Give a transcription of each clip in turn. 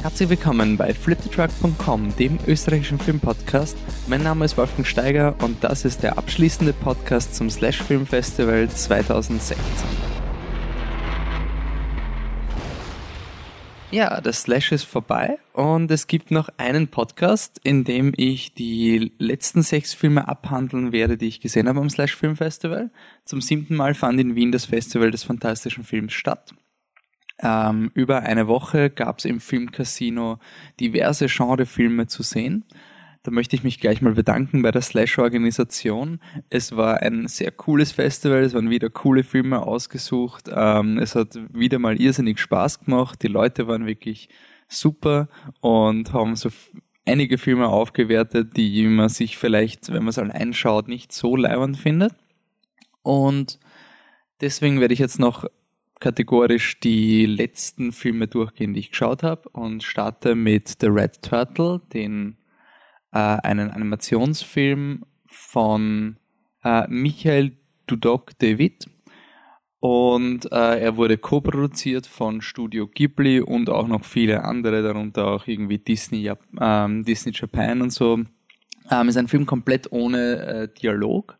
Herzlich willkommen bei fliptetruck.com, dem österreichischen Filmpodcast. Mein Name ist Wolfgang Steiger und das ist der abschließende Podcast zum Slash Film Festival 2016. Ja, das Slash ist vorbei und es gibt noch einen Podcast, in dem ich die letzten sechs Filme abhandeln werde, die ich gesehen habe am Slash Film Festival. Zum siebten Mal fand in Wien das Festival des fantastischen Films statt. Ähm, über eine Woche gab es im Filmcasino diverse Genrefilme zu sehen. Da möchte ich mich gleich mal bedanken bei der Slash-Organisation. Es war ein sehr cooles Festival, es waren wieder coole Filme ausgesucht. Ähm, es hat wieder mal irrsinnig Spaß gemacht. Die Leute waren wirklich super und haben so einige Filme aufgewertet, die man sich vielleicht, wenn man es allein schaut, nicht so leibend findet. Und deswegen werde ich jetzt noch kategorisch die letzten Filme durchgehen, die ich geschaut habe und starte mit The Red Turtle, den äh, einen Animationsfilm von äh, Michael Dudok David. Und äh, er wurde co-produziert von Studio Ghibli und auch noch viele andere, darunter auch irgendwie Disney, ähm, Disney Japan und so. Ähm, ist ein Film komplett ohne äh, Dialog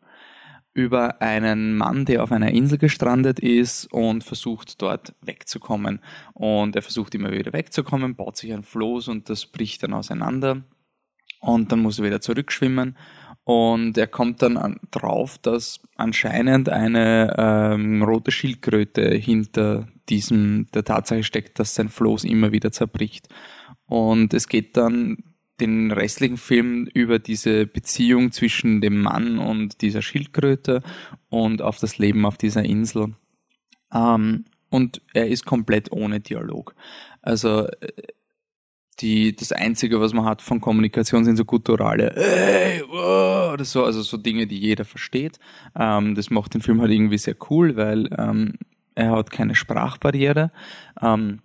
über einen Mann, der auf einer Insel gestrandet ist und versucht dort wegzukommen. Und er versucht immer wieder wegzukommen, baut sich ein Floß und das bricht dann auseinander und dann muss er wieder zurückschwimmen und er kommt dann an, drauf, dass anscheinend eine ähm, rote Schildkröte hinter diesem der Tatsache steckt, dass sein Floß immer wieder zerbricht. Und es geht dann den restlichen Film über diese Beziehung zwischen dem Mann und dieser Schildkröte und auf das Leben auf dieser Insel. Ähm, und er ist komplett ohne Dialog. Also äh, die, das Einzige, was man hat von Kommunikation, sind so gutturale hey, oder so, also so Dinge, die jeder versteht. Ähm, das macht den Film halt irgendwie sehr cool, weil ähm, er hat keine Sprachbarriere. Ähm,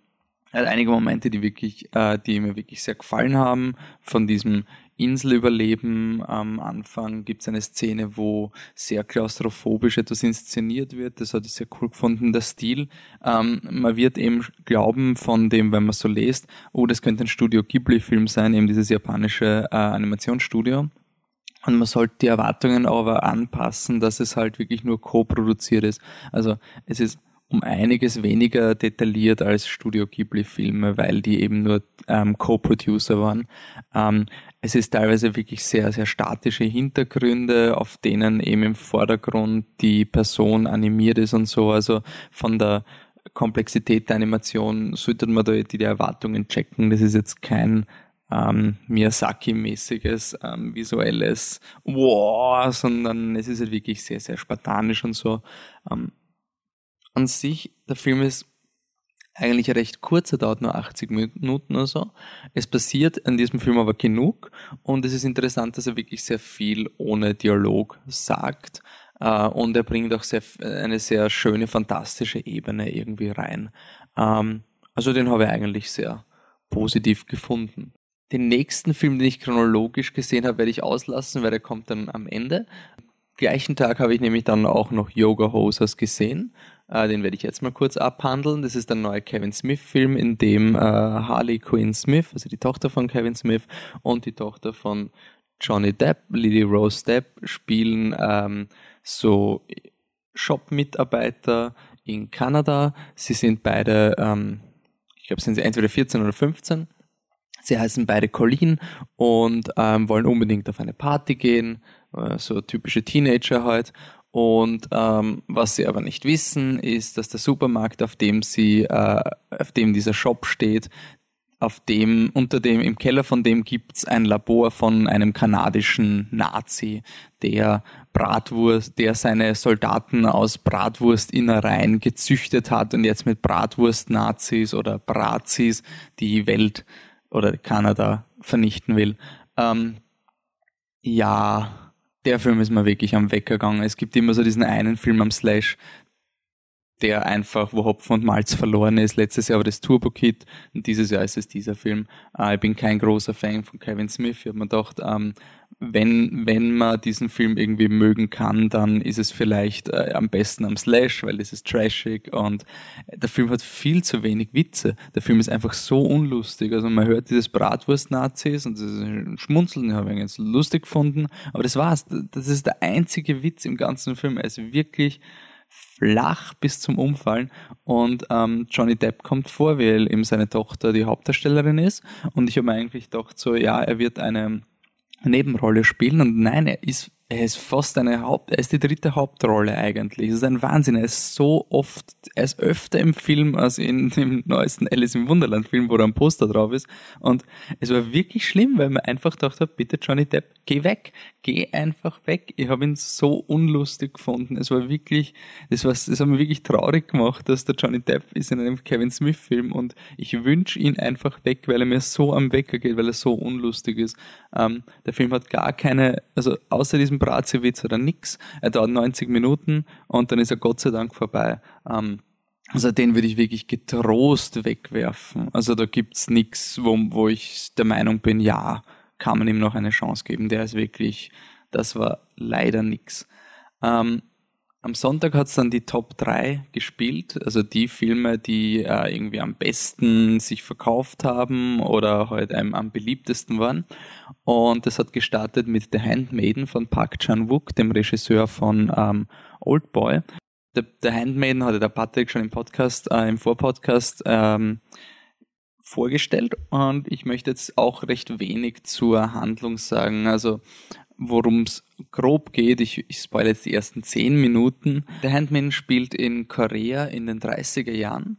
er hat einige Momente, die wirklich, äh, die mir wirklich sehr gefallen haben, von diesem Inselüberleben am Anfang gibt es eine Szene, wo sehr klaustrophobisch etwas inszeniert wird. Das hatte ich sehr cool gefunden, der Stil. Ähm, man wird eben glauben von dem, wenn man so liest, oh, das könnte ein Studio Ghibli-Film sein, eben dieses japanische äh, Animationsstudio. Und man sollte die Erwartungen aber anpassen, dass es halt wirklich nur co-produziert ist. Also es ist um einiges weniger detailliert als Studio Ghibli-Filme, weil die eben nur ähm, Co-Producer waren. Ähm, es ist teilweise wirklich sehr, sehr statische Hintergründe, auf denen eben im Vordergrund die Person animiert ist und so. Also von der Komplexität der Animation sollte man da die, Erwartungen checken. Das ist jetzt kein ähm, Miyazaki-mäßiges ähm, visuelles Wow, sondern es ist halt wirklich sehr, sehr spartanisch und so. Ähm, an sich, der Film ist eigentlich recht kurz, er dauert nur 80 Minuten oder so. Es passiert in diesem Film aber genug und es ist interessant, dass er wirklich sehr viel ohne Dialog sagt äh, und er bringt auch sehr, eine sehr schöne, fantastische Ebene irgendwie rein. Ähm, also den habe ich eigentlich sehr positiv gefunden. Den nächsten Film, den ich chronologisch gesehen habe, werde ich auslassen, weil der kommt dann am Ende. Gleichen Tag habe ich nämlich dann auch noch Yoga Hosers gesehen äh, den werde ich jetzt mal kurz abhandeln. Das ist der neue Kevin Smith-Film, in dem äh, Harley Quinn Smith, also die Tochter von Kevin Smith und die Tochter von Johnny Depp, Lily Rose Depp, spielen ähm, so Shop-Mitarbeiter in Kanada. Sie sind beide, ähm, ich glaube, sind sie entweder 14 oder 15. Sie heißen beide Colleen und ähm, wollen unbedingt auf eine Party gehen, äh, so typische Teenager halt. Und ähm, was sie aber nicht wissen, ist, dass der Supermarkt, auf dem sie, äh, auf dem dieser Shop steht, auf dem, unter dem, im Keller von dem gibt's ein Labor von einem kanadischen Nazi, der Bratwurst, der seine Soldaten aus Bratwurstinnereien gezüchtet hat und jetzt mit Bratwurst-Nazis oder Brazis die Welt oder Kanada vernichten will. Ähm, ja, der Film ist mir wirklich am Wecker gegangen. Es gibt immer so diesen einen Film am Slash, der einfach, wo Hopfen und Malz verloren ist. Letztes Jahr war das Turbo Kid und dieses Jahr ist es dieser Film. Äh, ich bin kein großer Fan von Kevin Smith. Ich habe mir gedacht, ähm, wenn, wenn man diesen Film irgendwie mögen kann, dann ist es vielleicht äh, am besten am Slash, weil es ist trashig und der Film hat viel zu wenig Witze. Der Film ist einfach so unlustig. Also man hört dieses Bratwurst-Nazis und das Schmunzeln, habe ich ganz lustig gefunden, aber das war's. Das ist der einzige Witz im ganzen Film. Er ist wirklich flach bis zum Umfallen und ähm, Johnny Depp kommt vor, weil eben seine Tochter die Hauptdarstellerin ist und ich habe mir eigentlich gedacht so, ja, er wird eine Nebenrolle spielen. Und nein, er ist er ist fast eine Haupt, er ist die dritte Hauptrolle eigentlich. Es ist ein Wahnsinn. Er ist so oft, er ist öfter im Film als in dem neuesten Alice im Wunderland Film, wo da ein Poster drauf ist. Und es war wirklich schlimm, weil man einfach gedacht hat, bitte Johnny Depp, geh weg, geh einfach weg. Ich habe ihn so unlustig gefunden. Es war wirklich, das war, das hat mich wirklich traurig gemacht, dass der Johnny Depp ist in einem Kevin Smith Film und ich wünsche ihn einfach weg, weil er mir so am Wecker geht, weil er so unlustig ist. Ähm, der Film hat gar keine, also außer diesem Brazewitz oder nix. Er dauert 90 Minuten und dann ist er Gott sei Dank vorbei. Ähm, also den würde ich wirklich getrost wegwerfen. Also da gibt's nix, wo, wo ich der Meinung bin, ja, kann man ihm noch eine Chance geben. Der ist wirklich, das war leider nix. Ähm, am Sonntag hat es dann die Top 3 gespielt, also die Filme, die äh, irgendwie am besten sich verkauft haben oder halt am beliebtesten waren. Und das hat gestartet mit The Handmaiden von Park Chan-wook, dem Regisseur von ähm, Old Boy. The, The Handmaiden hatte der Patrick schon im Podcast, äh, im Vorpodcast ähm, vorgestellt und ich möchte jetzt auch recht wenig zur Handlung sagen. Also worum es grob geht. Ich, ich spoilere jetzt die ersten zehn Minuten. Der Handman spielt in Korea in den 30er Jahren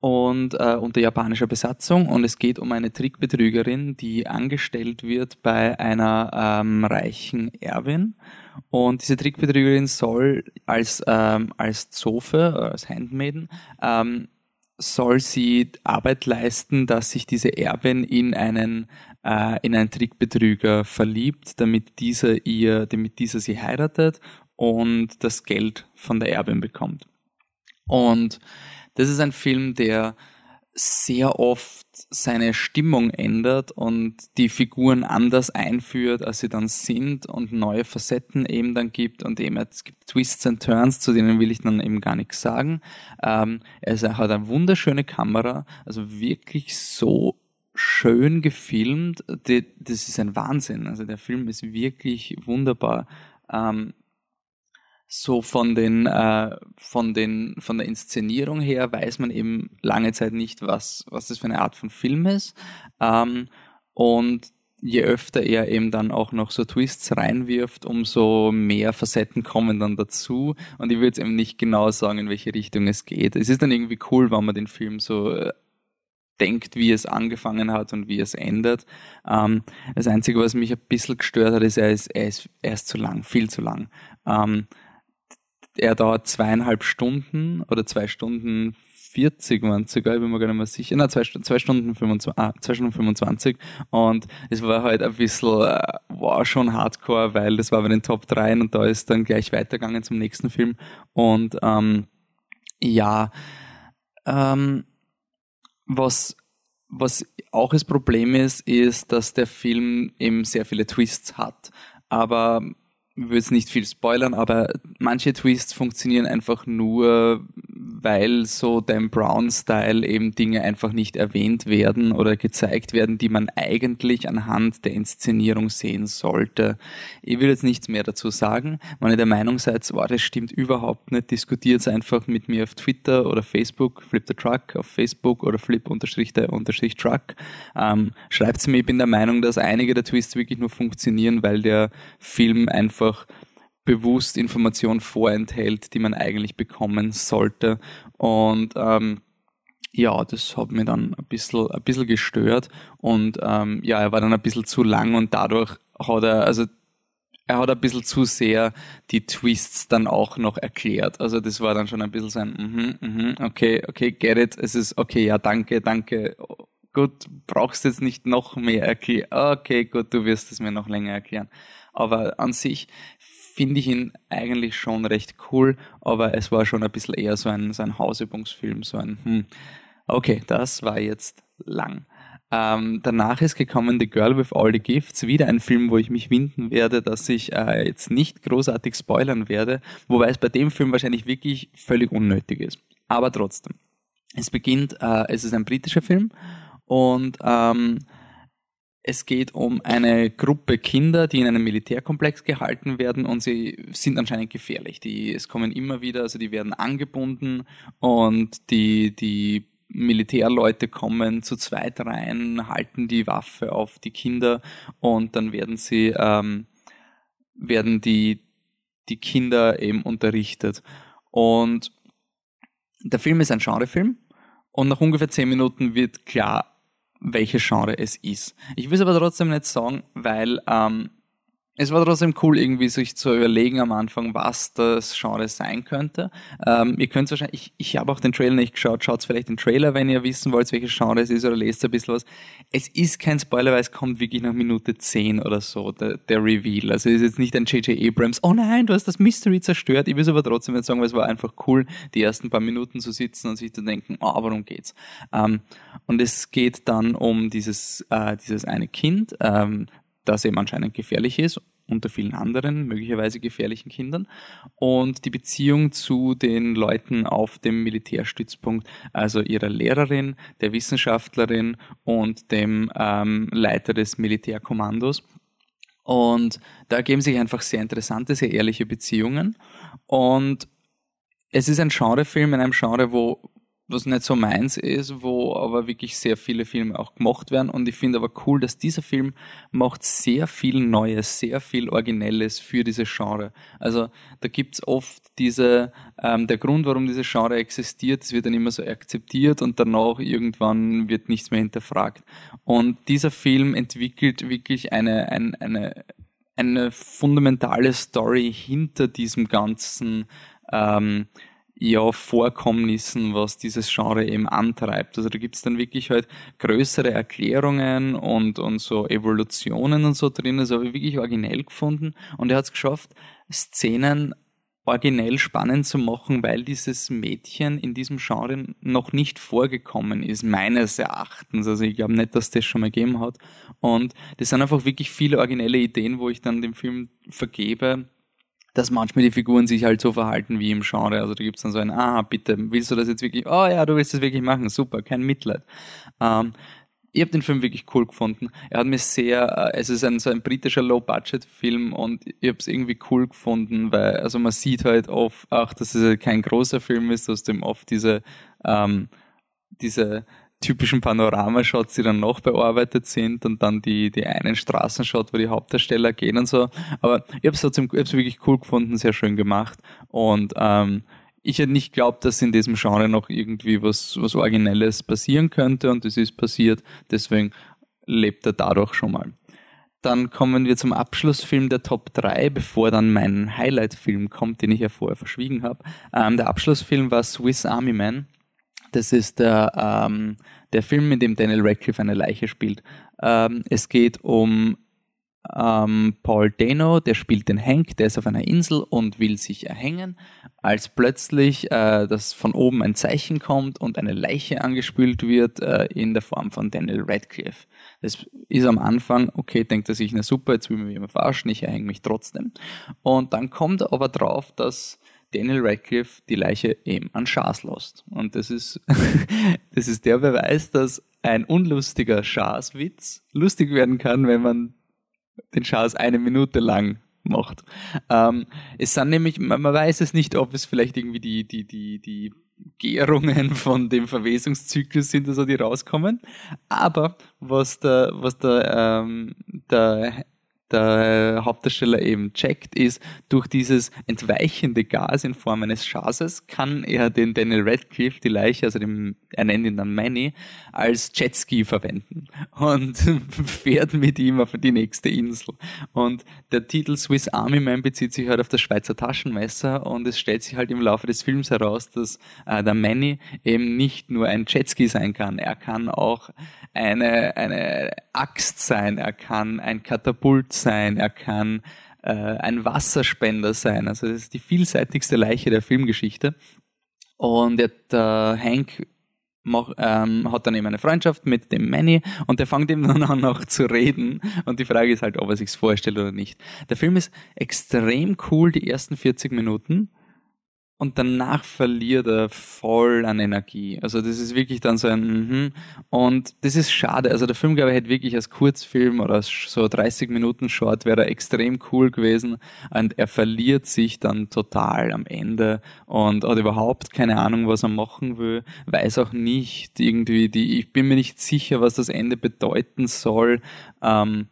und äh, unter japanischer Besatzung und es geht um eine Trickbetrügerin, die angestellt wird bei einer ähm, reichen Erbin und diese Trickbetrügerin soll als ähm, als Zofe, äh, als Handmaiden ähm, soll sie Arbeit leisten, dass sich diese Erbin in einen äh, in einen Trickbetrüger verliebt, damit dieser ihr, damit dieser sie heiratet und das Geld von der Erbin bekommt. Und das ist ein Film, der sehr oft seine Stimmung ändert und die Figuren anders einführt, als sie dann sind und neue Facetten eben dann gibt und eben es gibt Twists and Turns, zu denen will ich dann eben gar nichts sagen. Ähm, er hat eine wunderschöne Kamera, also wirklich so schön gefilmt. Das ist ein Wahnsinn. Also der Film ist wirklich wunderbar. Ähm, so von den, äh, von den, von der Inszenierung her weiß man eben lange Zeit nicht, was, was das für eine Art von Film ist. Ähm, und je öfter er eben dann auch noch so Twists reinwirft, umso mehr Facetten kommen dann dazu. Und ich würde jetzt eben nicht genau sagen, in welche Richtung es geht. Es ist dann irgendwie cool, wenn man den Film so äh, denkt, wie es angefangen hat und wie es endet. Ähm, das Einzige, was mich ein bisschen gestört hat, ist, er ist, er ist, er ist zu lang, viel zu lang. Ähm, er dauert zweieinhalb Stunden oder zwei Stunden 40 waren es sogar, ich bin mir gar nicht mehr sicher. Na, zwei, zwei, Stunden 25, ah, zwei Stunden 25. Und es war halt ein bisschen, äh, war schon hardcore, weil das war bei den Top 3 und da ist dann gleich weitergegangen zum nächsten Film. Und ähm, ja, ähm, was, was auch das Problem ist, ist, dass der Film eben sehr viele Twists hat. Aber will jetzt nicht viel spoilern, aber manche Twists funktionieren einfach nur, weil so Dan Brown-Style eben Dinge einfach nicht erwähnt werden oder gezeigt werden, die man eigentlich anhand der Inszenierung sehen sollte. Ich will jetzt nichts mehr dazu sagen. Wenn ihr der Meinung seid, oh, das stimmt überhaupt nicht, diskutiert es einfach mit mir auf Twitter oder Facebook, Flip the Truck auf Facebook oder Flip-Truck. Ähm, Schreibt mir, ich bin der Meinung, dass einige der Twists wirklich nur funktionieren, weil der Film einfach bewusst Informationen vorenthält, die man eigentlich bekommen sollte. Und ähm, ja, das hat mir dann ein bisschen, ein bisschen gestört. Und ähm, ja, er war dann ein bisschen zu lang und dadurch hat er, also er hat ein bisschen zu sehr die Twists dann auch noch erklärt. Also das war dann schon ein bisschen so ein, mm okay, okay, get it. Es ist okay, ja, danke, danke. Gut, brauchst jetzt nicht noch mehr erklären. Okay, gut, du wirst es mir noch länger erklären. Aber an sich finde ich ihn eigentlich schon recht cool, aber es war schon ein bisschen eher so ein, so ein Hausübungsfilm, so ein, hm, okay, das war jetzt lang. Ähm, danach ist gekommen The Girl with All the Gifts, wieder ein Film, wo ich mich winden werde, dass ich äh, jetzt nicht großartig spoilern werde, wobei es bei dem Film wahrscheinlich wirklich völlig unnötig ist. Aber trotzdem. Es beginnt, äh, es ist ein britischer Film und ähm, es geht um eine Gruppe Kinder, die in einem Militärkomplex gehalten werden und sie sind anscheinend gefährlich. Die, es kommen immer wieder, also die werden angebunden und die, die Militärleute kommen zu zweit rein, halten die Waffe auf die Kinder und dann werden sie, ähm, werden die, die Kinder eben unterrichtet. Und der Film ist ein Genrefilm und nach ungefähr zehn Minuten wird klar, welches Genre es ist. Ich will es aber trotzdem nicht sagen, weil ähm, es war trotzdem cool, irgendwie sich zu überlegen am Anfang, was das Genre sein könnte. Ähm, ihr könnt wahrscheinlich, ich, ich habe auch den Trailer nicht geschaut, schaut vielleicht den Trailer, wenn ihr wissen wollt, welches Genre es ist oder lest ein bisschen was. Es ist kein Spoiler, weil es kommt wirklich nach Minute 10 oder so, der, der Reveal. Also es ist jetzt nicht ein J.J. Abrams, oh nein, du hast das Mystery zerstört. Ich will es aber trotzdem nicht sagen, weil es war einfach cool, die ersten paar Minuten zu sitzen und sich zu denken, oh, warum geht's? Ähm, und es geht dann um dieses, äh, dieses eine Kind, ähm, das eben anscheinend gefährlich ist, unter vielen anderen möglicherweise gefährlichen Kindern. Und die Beziehung zu den Leuten auf dem Militärstützpunkt, also ihrer Lehrerin, der Wissenschaftlerin und dem ähm, Leiter des Militärkommandos. Und da ergeben sich einfach sehr interessante, sehr ehrliche Beziehungen. Und es ist ein Genrefilm in einem Genre, wo was nicht so meins ist, wo aber wirklich sehr viele Filme auch gemacht werden. Und ich finde aber cool, dass dieser Film macht sehr viel Neues, sehr viel Originelles für diese Genre. Also da gibt's oft diese, ähm, der Grund, warum diese Genre existiert, es wird dann immer so akzeptiert und danach irgendwann wird nichts mehr hinterfragt. Und dieser Film entwickelt wirklich eine, eine, eine, eine fundamentale Story hinter diesem ganzen ähm, ja, Vorkommnissen, was dieses Genre eben antreibt. Also da gibt's dann wirklich halt größere Erklärungen und, und so Evolutionen und so drin. Das habe ich wirklich originell gefunden. Und er hat es geschafft, Szenen originell spannend zu machen, weil dieses Mädchen in diesem Genre noch nicht vorgekommen ist, meines Erachtens. Also ich glaube nicht, dass das schon mal gegeben hat. Und das sind einfach wirklich viele originelle Ideen, wo ich dann dem Film vergebe, dass manchmal die Figuren sich halt so verhalten wie im Genre. Also da gibt's dann so ein, ah, bitte, willst du das jetzt wirklich? Oh ja, du willst das wirklich machen, super, kein Mitleid. Ähm, ich habe den Film wirklich cool gefunden. Er hat mir sehr, äh, es ist ein so ein britischer Low-Budget-Film und ich habe es irgendwie cool gefunden, weil also man sieht halt oft, auch dass es kein großer Film ist, aus dem oft diese ähm, diese typischen Panoramashots, die dann noch bearbeitet sind und dann die, die einen Straßenshot, wo die Hauptdarsteller gehen und so. Aber ich habe es trotzdem ich wirklich cool gefunden, sehr schön gemacht. Und ähm, ich hätte nicht geglaubt, dass in diesem Genre noch irgendwie was, was Originelles passieren könnte und es ist passiert. Deswegen lebt er dadurch schon mal. Dann kommen wir zum Abschlussfilm der Top 3, bevor dann mein Highlight-Film kommt, den ich ja vorher verschwiegen habe. Ähm, der Abschlussfilm war Swiss Army Man. Das ist der, ähm, der Film, in dem Daniel Radcliffe eine Leiche spielt. Ähm, es geht um ähm, Paul Dano, der spielt den Hank, der ist auf einer Insel und will sich erhängen, als plötzlich äh, das von oben ein Zeichen kommt und eine Leiche angespült wird äh, in der Form von Daniel Radcliffe. Das ist am Anfang, okay, denkt er sich, na super, jetzt will mir jemand verarschen, ich erhänge mich trotzdem. Und dann kommt er aber drauf, dass Daniel Radcliffe die Leiche eben an Schaas lässt. Und das ist, das ist der Beweis, dass ein unlustiger Schaas-Witz lustig werden kann, wenn man den Schaas eine Minute lang macht. Ähm, es sind nämlich, man, man weiß es nicht, ob es vielleicht irgendwie die, die, die, die Gärungen von dem Verwesungszyklus sind, also die rauskommen. Aber was der, was der, ähm, der der Hauptdarsteller eben checkt, ist, durch dieses entweichende Gas in Form eines Schases kann er den Daniel Radcliffe, die Leiche, also dem, er nennt ihn dann Manny, als Jetski verwenden und fährt mit ihm auf die nächste Insel. Und der Titel Swiss Army Man bezieht sich halt auf das Schweizer Taschenmesser und es stellt sich halt im Laufe des Films heraus, dass äh, der Manny eben nicht nur ein Jetski sein kann, er kann auch eine, eine Axt sein, er kann ein Katapult sein, er kann äh, ein Wasserspender sein. Also das ist die vielseitigste Leiche der Filmgeschichte. Und der, der Hank mach, ähm, hat dann eben eine Freundschaft mit dem Manny und der fängt eben dann an auch zu reden und die Frage ist halt, ob er sich's vorstellt oder nicht. Der Film ist extrem cool, die ersten 40 Minuten und danach verliert er voll an Energie. Also das ist wirklich dann so ein mhm. und das ist schade. Also der Film, glaube ich, hätte wirklich als Kurzfilm oder als so 30 Minuten Short wäre er extrem cool gewesen und er verliert sich dann total am Ende und hat überhaupt keine Ahnung, was er machen will, weiß auch nicht irgendwie die, ich bin mir nicht sicher, was das Ende bedeuten soll. Ähm,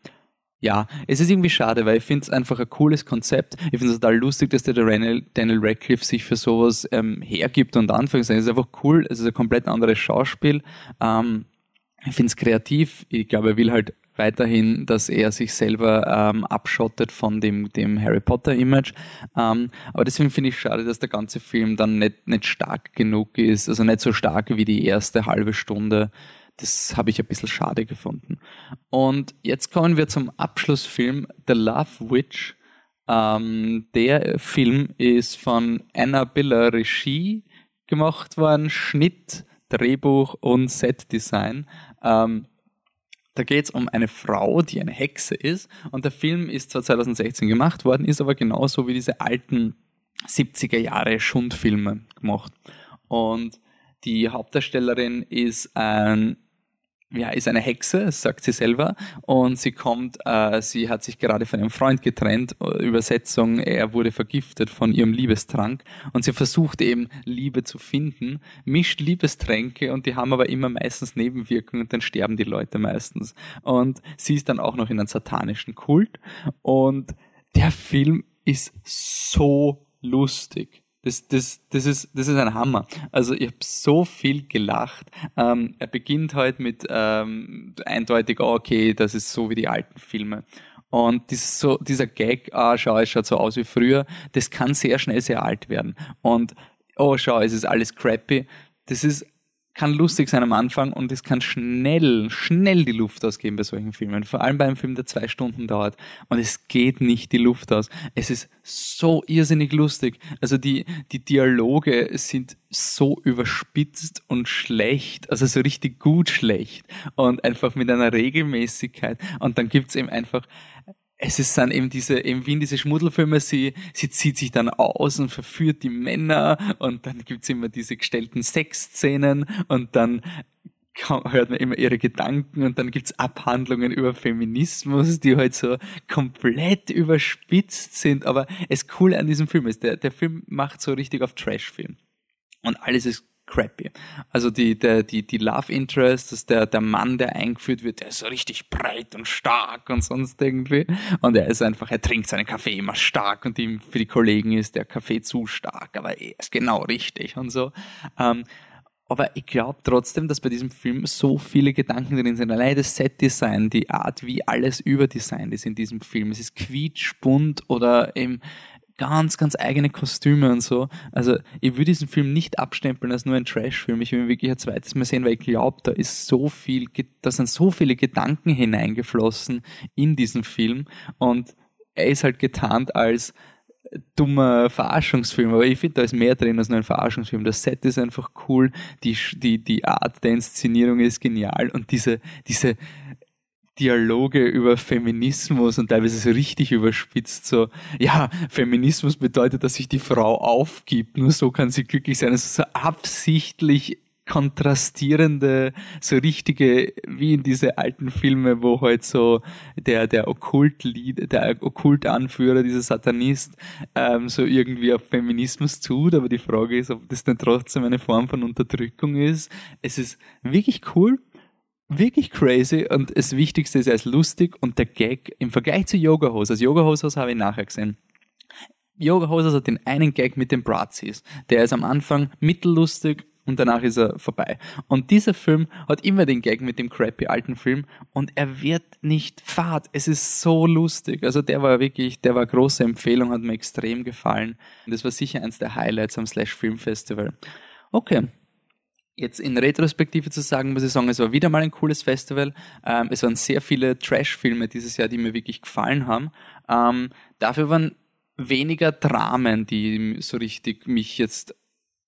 ja, es ist irgendwie schade, weil ich finde es einfach ein cooles Konzept. Ich finde es total lustig, dass der Daniel, Radcliffe sich für sowas ähm, hergibt und Anführungszeichen. Es ist einfach cool, es ist ein komplett anderes Schauspiel. Ähm, ich finde es kreativ. Ich glaube, er will halt weiterhin, dass er sich selber ähm, abschottet von dem, dem Harry Potter Image. Ähm, aber deswegen finde ich schade, dass der ganze Film dann nicht, nicht stark genug ist, also nicht so stark wie die erste halbe Stunde das habe ich ein bisschen schade gefunden. Und jetzt kommen wir zum Abschlussfilm The Love Witch. Ähm, der Film ist von Anna Biller Regie gemacht worden, Schnitt, Drehbuch und Setdesign. Ähm, da geht es um eine Frau, die eine Hexe ist. Und der Film ist zwar 2016 gemacht worden, ist aber genauso wie diese alten 70er Jahre Schundfilme gemacht. Und die Hauptdarstellerin ist ein ja, ist eine Hexe, sagt sie selber, und sie kommt, äh, sie hat sich gerade von ihrem Freund getrennt, Übersetzung, er wurde vergiftet von ihrem Liebestrank, und sie versucht eben Liebe zu finden, mischt Liebestränke, und die haben aber immer meistens Nebenwirkungen, und dann sterben die Leute meistens. Und sie ist dann auch noch in einem satanischen Kult, und der Film ist so lustig. Das, das, das, ist, das ist ein Hammer. Also ich habe so viel gelacht. Ähm, er beginnt halt mit ähm, eindeutig, oh, okay, das ist so wie die alten Filme. Und dieses so, dieser Gag, ah, schau, es schaut so aus wie früher, das kann sehr schnell sehr alt werden. Und oh, schau, es ist alles crappy. Das ist kann lustig sein am Anfang und es kann schnell, schnell die Luft ausgehen bei solchen Filmen. Vor allem bei einem Film, der zwei Stunden dauert. Und es geht nicht die Luft aus. Es ist so irrsinnig lustig. Also die, die Dialoge sind so überspitzt und schlecht, also so richtig gut schlecht und einfach mit einer Regelmäßigkeit. Und dann gibt's eben einfach es ist dann eben diese, eben wie in diese Schmuddelfilme, sie, sie zieht sich dann aus und verführt die Männer und dann gibt's immer diese gestellten Sexszenen und dann hört man immer ihre Gedanken und dann gibt's Abhandlungen über Feminismus, die halt so komplett überspitzt sind. Aber das Coole an diesem Film ist, der, der Film macht so richtig auf Trash-Film. Und alles ist crappy. Also die, der, die, die Love Interest, dass der, der Mann, der eingeführt wird, der ist so richtig breit und stark und sonst irgendwie. Und er ist einfach, er trinkt seinen Kaffee immer stark und ihm, für die Kollegen ist der Kaffee zu stark, aber er ist genau richtig und so. Ähm, aber ich glaube trotzdem, dass bei diesem Film so viele Gedanken drin sind. Allein das Set-Design, die Art, wie alles überdesignt ist in diesem Film. Es ist quietschbunt oder eben ganz, ganz eigene Kostüme und so. Also ich würde diesen Film nicht abstempeln als nur ein Trash-Film. Ich will ihn wirklich ein zweites Mal sehen, weil ich glaube, da ist so viel, da sind so viele Gedanken hineingeflossen in diesen Film und er ist halt getarnt als dummer Verarschungsfilm, aber ich finde, da ist mehr drin als nur ein Verarschungsfilm. Das Set ist einfach cool, die, die, die Art der Inszenierung ist genial und diese, diese Dialoge über Feminismus und teilweise so richtig überspitzt, so, ja, Feminismus bedeutet, dass sich die Frau aufgibt, nur so kann sie glücklich sein. Also so absichtlich kontrastierende, so richtige, wie in diese alten Filme, wo halt so der, der Okkult-Lied, der Okkult-Anführer, dieser Satanist, ähm, so irgendwie auf Feminismus tut, aber die Frage ist, ob das denn trotzdem eine Form von Unterdrückung ist. Es ist wirklich cool wirklich crazy und das Wichtigste ist, er ist lustig und der Gag im Vergleich zu Yoga Hosers, Yoga Hosers habe ich nachher gesehen. Yoga Hosers hat den einen Gag mit den Brazis. Der ist am Anfang mittellustig und danach ist er vorbei. Und dieser Film hat immer den Gag mit dem crappy alten Film und er wird nicht fad. Es ist so lustig. Also der war wirklich, der war große Empfehlung, hat mir extrem gefallen. Und das war sicher eins der Highlights am Slash Film Festival. Okay, Jetzt in Retrospektive zu sagen, muss ich sagen, es war wieder mal ein cooles Festival. Ähm, es waren sehr viele Trash-Filme dieses Jahr, die mir wirklich gefallen haben. Ähm, dafür waren weniger Dramen, die so richtig mich jetzt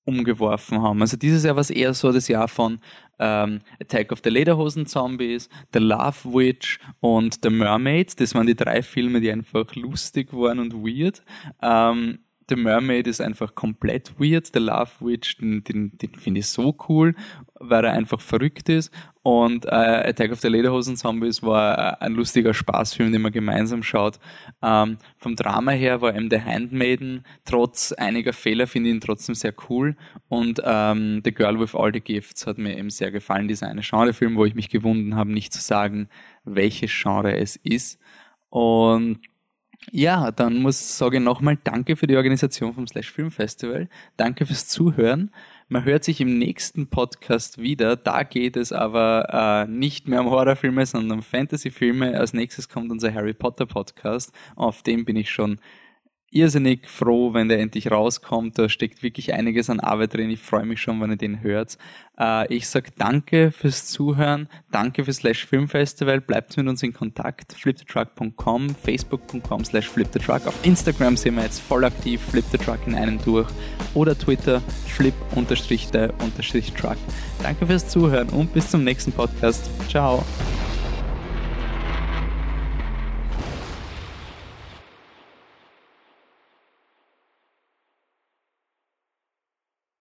umgeworfen haben. Also dieses Jahr war es eher so das Jahr von ähm, Attack of the Lederhosen Zombies, The Love Witch und The Mermaid. Das waren die drei Filme, die einfach lustig waren und weird. Ähm, The Mermaid ist einfach komplett weird. The Love Witch, den, den, den finde ich so cool, weil er einfach verrückt ist. Und äh, Attack of the Lederhosen Zombies war äh, ein lustiger Spaßfilm, den man gemeinsam schaut. Ähm, vom Drama her war eben The Handmaiden, trotz einiger Fehler finde ich ihn trotzdem sehr cool. Und ähm, The Girl with All the Gifts hat mir eben sehr gefallen. Dieser eine Genrefilm, wo ich mich gewunden habe, nicht zu sagen, welches Genre es ist. Und ja, dann muss sage ich nochmal Danke für die Organisation vom Slash Film Festival. Danke fürs Zuhören. Man hört sich im nächsten Podcast wieder. Da geht es aber äh, nicht mehr um Horrorfilme, sondern um Fantasyfilme. Als nächstes kommt unser Harry Potter Podcast. Auf dem bin ich schon irrsinnig froh, wenn der endlich rauskommt. Da steckt wirklich einiges an Arbeit drin. Ich freue mich schon, wenn ihr den hört. Äh, ich sag danke fürs Zuhören, danke fürs Slash Film Festival. Bleibt mit uns in Kontakt. flipthetruck.com, facebook.com slash flipthetruck. Auf Instagram sind wir jetzt voll aktiv, flipthetruck in einem durch. Oder Twitter, flip unterstrich der unterstrich truck. Danke fürs Zuhören und bis zum nächsten Podcast. Ciao.